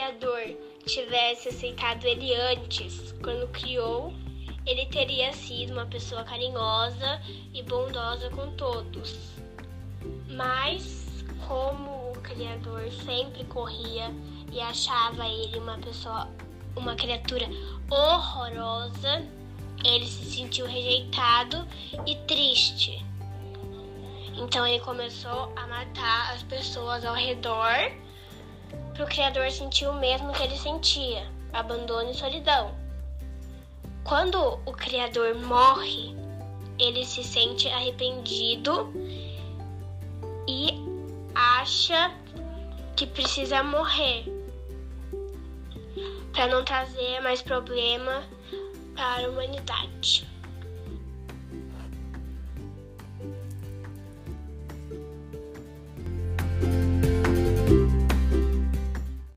Criador tivesse aceitado ele antes, quando criou, ele teria sido uma pessoa carinhosa e bondosa com todos. Mas, como o Criador sempre corria e achava ele uma pessoa, uma criatura horrorosa, ele se sentiu rejeitado e triste. Então ele começou a matar as pessoas ao redor para o Criador sentir o mesmo que ele sentia: abandono e solidão. Quando o Criador morre, ele se sente arrependido e acha que precisa morrer para não trazer mais problema para a humanidade.